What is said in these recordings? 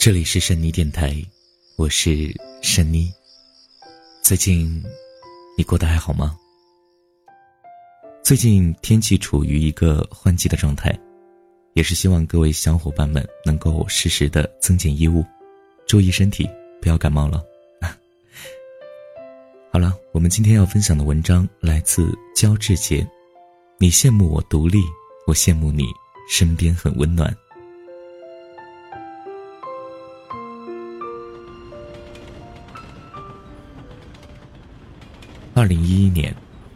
这里是珊妮电台，我是珊妮。最近你过得还好吗？最近天气处于一个换季的状态，也是希望各位小伙伴们能够适时的增减衣物，注意身体，不要感冒了。好了，我们今天要分享的文章来自焦志杰。你羡慕我独立，我羡慕你身边很温暖。二零一一年，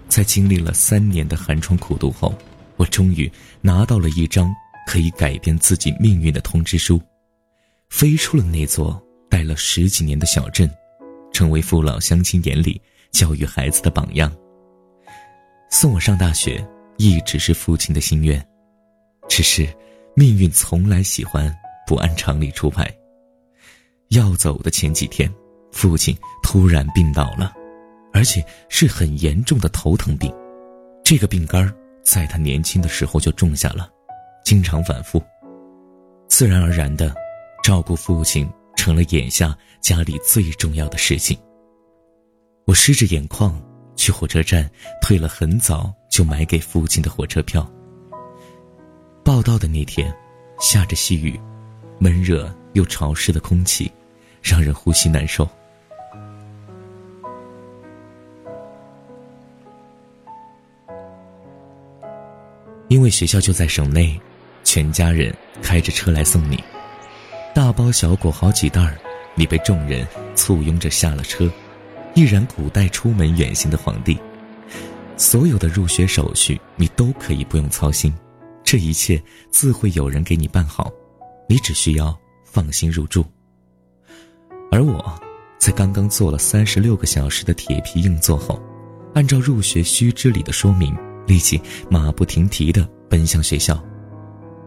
在经历了三年的寒窗苦读后，我终于拿到了一张可以改变自己命运的通知书，飞出了那座待了十几年的小镇，成为父老乡亲眼里教育孩子的榜样。送我上大学，一直是父亲的心愿，只是命运从来喜欢不按常理出牌。要走的前几天，父亲突然病倒了。而且是很严重的头疼病，这个病根在他年轻的时候就种下了，经常反复，自然而然的，照顾父亲成了眼下家里最重要的事情。我湿着眼眶去火车站退了很早就买给父亲的火车票。报到的那天，下着细雨，闷热又潮湿的空气，让人呼吸难受。因为学校就在省内，全家人开着车来送你，大包小裹好几袋儿，你被众人簇拥着下了车，毅然古代出门远行的皇帝。所有的入学手续你都可以不用操心，这一切自会有人给你办好，你只需要放心入住。而我，在刚刚坐了三十六个小时的铁皮硬座后，按照入学须知里的说明。立即马不停蹄地奔向学校，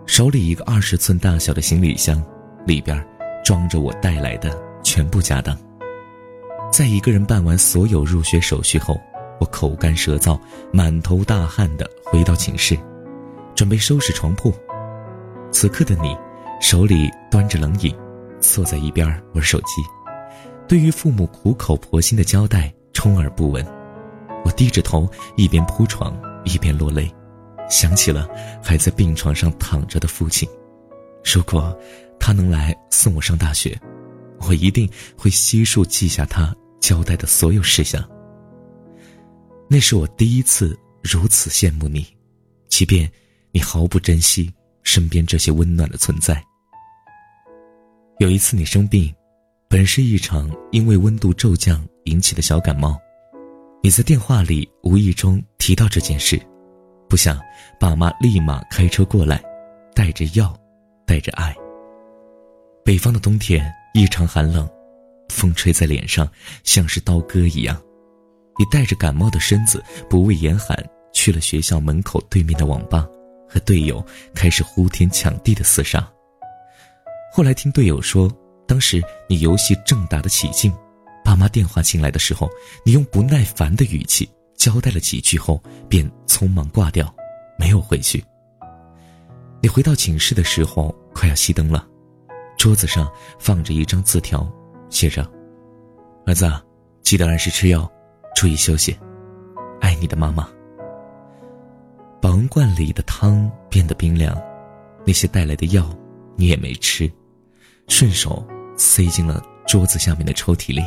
手里一个二十寸大小的行李箱，里边装着我带来的全部家当。在一个人办完所有入学手续后，我口干舌燥、满头大汗地回到寝室，准备收拾床铺。此刻的你，手里端着冷饮，坐在一边玩手机，对于父母苦口婆心的交代充耳不闻。我低着头，一边铺床。一边落泪，想起了还在病床上躺着的父亲。如果他能来送我上大学，我一定会悉数记下他交代的所有事项。那是我第一次如此羡慕你，即便你毫不珍惜身边这些温暖的存在。有一次你生病，本是一场因为温度骤降引起的小感冒。你在电话里无意中提到这件事，不想爸妈立马开车过来，带着药，带着爱。北方的冬天异常寒冷，风吹在脸上像是刀割一样。你带着感冒的身子，不畏严寒，去了学校门口对面的网吧，和队友开始呼天抢地的厮杀。后来听队友说，当时你游戏正打得起劲。爸妈电话进来的时候，你用不耐烦的语气交代了几句后，便匆忙挂掉，没有回去。你回到寝室的时候，快要熄灯了，桌子上放着一张字条，写着：“儿子，记得按时吃药，注意休息，爱你的妈妈。”保温罐里的汤变得冰凉，那些带来的药你也没吃，顺手塞进了桌子下面的抽屉里。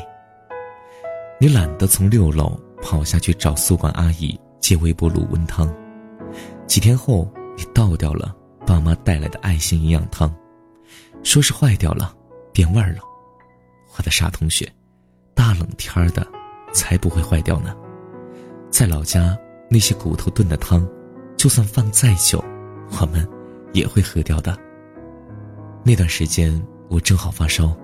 你懒得从六楼跑下去找宿管阿姨借微波炉温汤，几天后你倒掉了爸妈带来的爱心营养汤，说是坏掉了，变味儿了。我的傻同学，大冷天儿的，才不会坏掉呢。在老家那些骨头炖的汤，就算放再久，我们也会喝掉的。那段时间我正好发烧，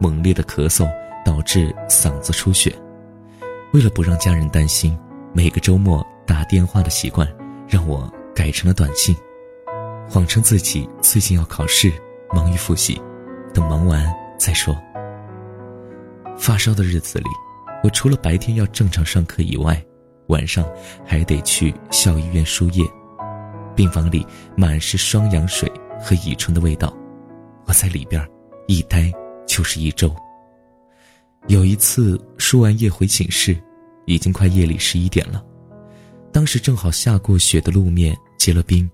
猛烈的咳嗽。导致嗓子出血，为了不让家人担心，每个周末打电话的习惯让我改成了短信，谎称自己最近要考试，忙于复习，等忙完再说。发烧的日子里，我除了白天要正常上课以外，晚上还得去校医院输液，病房里满是双氧水和乙醇的味道，我在里边一待就是一周。有一次输完液回寝室，已经快夜里十一点了，当时正好下过雪的路面结了冰，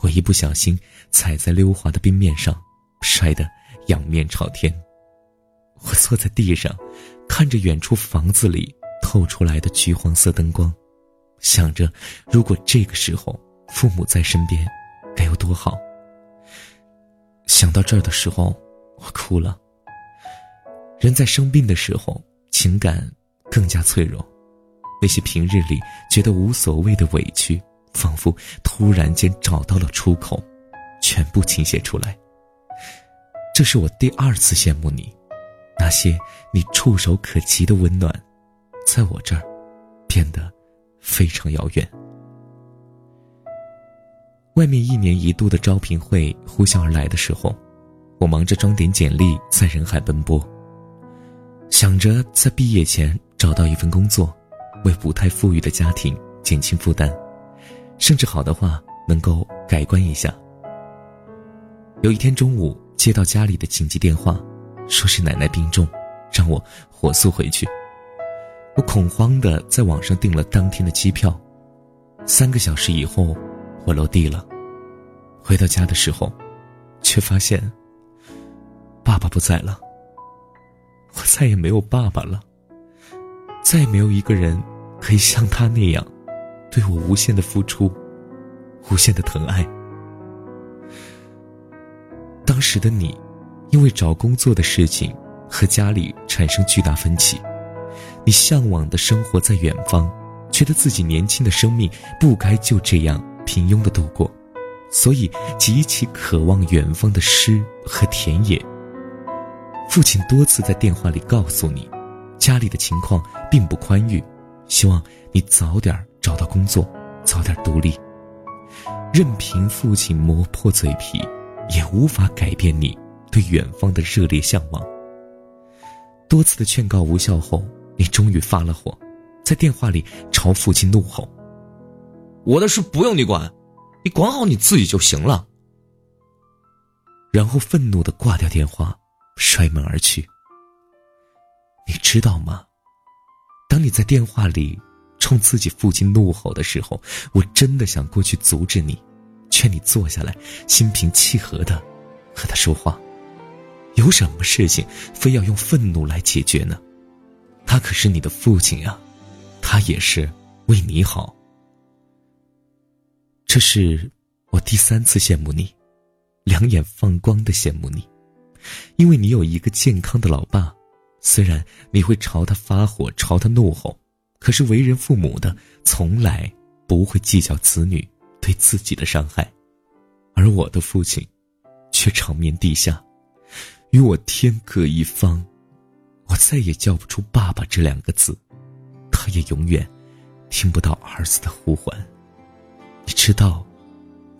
我一不小心踩在溜滑的冰面上，摔得仰面朝天。我坐在地上，看着远处房子里透出来的橘黄色灯光，想着如果这个时候父母在身边，该有多好。想到这儿的时候，我哭了。人在生病的时候，情感更加脆弱，那些平日里觉得无所谓的委屈，仿佛突然间找到了出口，全部倾泻出来。这是我第二次羡慕你，那些你触手可及的温暖，在我这儿变得非常遥远。外面一年一度的招聘会呼啸而来的时候，我忙着装点简历，在人海奔波。想着在毕业前找到一份工作，为不太富裕的家庭减轻负担，甚至好的话能够改观一下。有一天中午接到家里的紧急电话，说是奶奶病重，让我火速回去。我恐慌的在网上订了当天的机票，三个小时以后，我落地了。回到家的时候，却发现爸爸不在了。我再也没有爸爸了，再也没有一个人可以像他那样，对我无限的付出，无限的疼爱。当时的你，因为找工作的事情和家里产生巨大分歧，你向往的生活在远方，觉得自己年轻的生命不该就这样平庸的度过，所以极其渴望远方的诗和田野。父亲多次在电话里告诉你，家里的情况并不宽裕，希望你早点找到工作，早点独立。任凭父亲磨破嘴皮，也无法改变你对远方的热烈向往。多次的劝告无效后，你终于发了火，在电话里朝父亲怒吼：“我的事不用你管，你管好你自己就行了。”然后愤怒的挂掉电话。摔门而去。你知道吗？当你在电话里冲自己父亲怒吼的时候，我真的想过去阻止你，劝你坐下来，心平气和的和他说话。有什么事情非要用愤怒来解决呢？他可是你的父亲呀，他也是为你好。这是我第三次羡慕你，两眼放光的羡慕你。因为你有一个健康的老爸，虽然你会朝他发火、朝他怒吼，可是为人父母的从来不会计较子女对自己的伤害，而我的父亲，却长眠地下，与我天各一方，我再也叫不出“爸爸”这两个字，他也永远听不到儿子的呼唤。你知道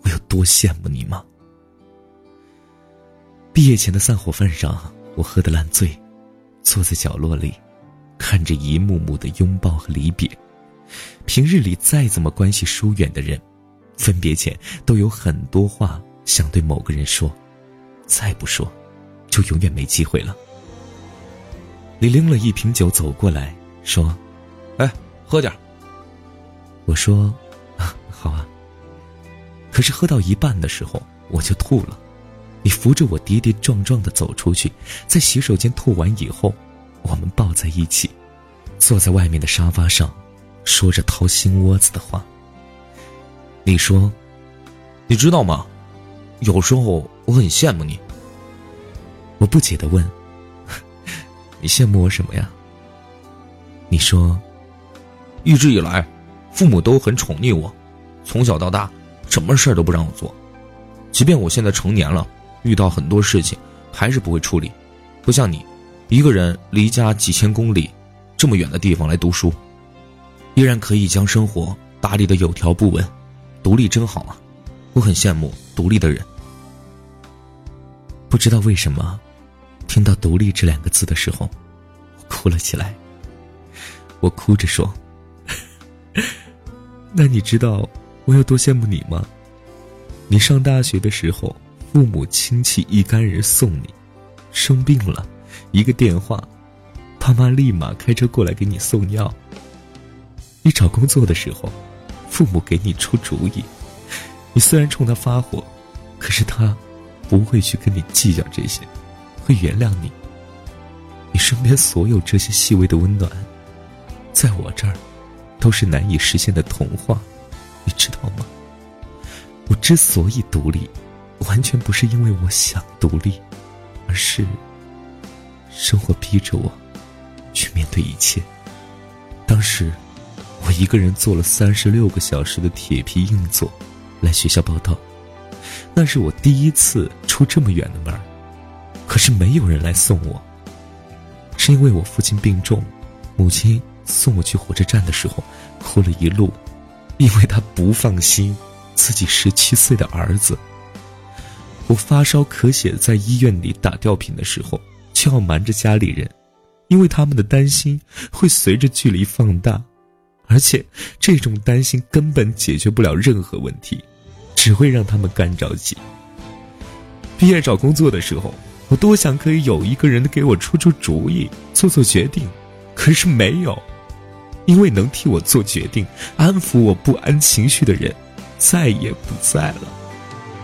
我有多羡慕你吗？毕业前的散伙饭上，我喝得烂醉，坐在角落里，看着一幕幕的拥抱和离别。平日里再怎么关系疏远的人，分别前都有很多话想对某个人说，再不说，就永远没机会了。你拎了一瓶酒走过来，说：“哎，喝点我说：“啊，好啊。”可是喝到一半的时候，我就吐了。你扶着我跌跌撞撞的走出去，在洗手间吐完以后，我们抱在一起，坐在外面的沙发上，说着掏心窝子的话。你说：“你知道吗？有时候我很羡慕你。”我不解的问：“ 你羡慕我什么呀？”你说：“一直以来，父母都很宠溺我，从小到大，什么事儿都不让我做，即便我现在成年了。”遇到很多事情，还是不会处理，不像你，一个人离家几千公里，这么远的地方来读书，依然可以将生活打理的有条不紊，独立真好啊！我很羡慕独立的人。不知道为什么，听到“独立”这两个字的时候，我哭了起来。我哭着说：“ 那你知道我有多羡慕你吗？你上大学的时候。”父母亲戚一干人送你，生病了，一个电话，爸妈立马开车过来给你送药。你找工作的时候，父母给你出主意，你虽然冲他发火，可是他不会去跟你计较这些，会原谅你。你身边所有这些细微的温暖，在我这儿，都是难以实现的童话，你知道吗？我之所以独立，完全不是因为我想独立，而是生活逼着我去面对一切。当时，我一个人坐了三十六个小时的铁皮硬座来学校报道，那是我第一次出这么远的门，可是没有人来送我。是因为我父亲病重，母亲送我去火车站的时候，哭了一路，因为她不放心自己十七岁的儿子。我发烧咳血，在医院里打吊瓶的时候，就要瞒着家里人，因为他们的担心会随着距离放大，而且这种担心根本解决不了任何问题，只会让他们干着急。毕业找工作的时候。我多想可以有一个人给我出出主意，做做决定，可是没有，因为能替我做决定、安抚我不安情绪的人，再也不在了，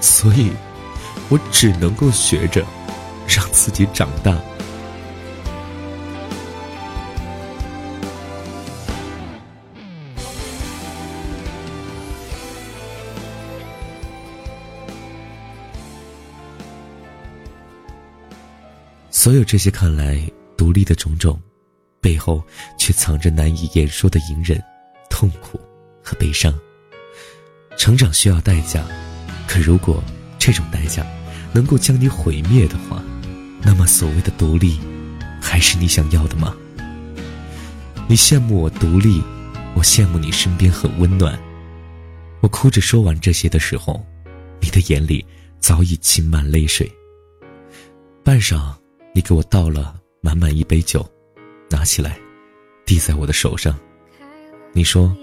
所以，我只能够学着，让自己长大。所有这些看来独立的种种，背后却藏着难以言说的隐忍、痛苦和悲伤。成长需要代价，可如果这种代价能够将你毁灭的话，那么所谓的独立，还是你想要的吗？你羡慕我独立，我羡慕你身边很温暖。我哭着说完这些的时候，你的眼里早已噙满泪水。半晌。你给我倒了满满一杯酒，拿起来，递在我的手上。你说：“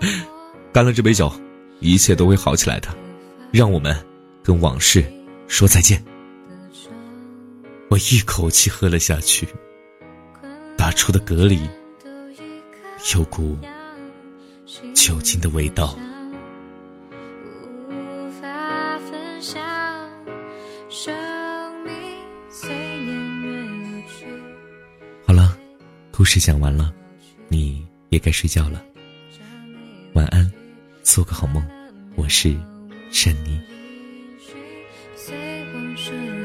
干了这杯酒，一切都会好起来的。让我们跟往事说再见。”我一口气喝了下去，打出的嗝里有股酒精的味道。好了故事讲完了，你也该睡觉了。晚安，做个好梦。我是珊妮。我好想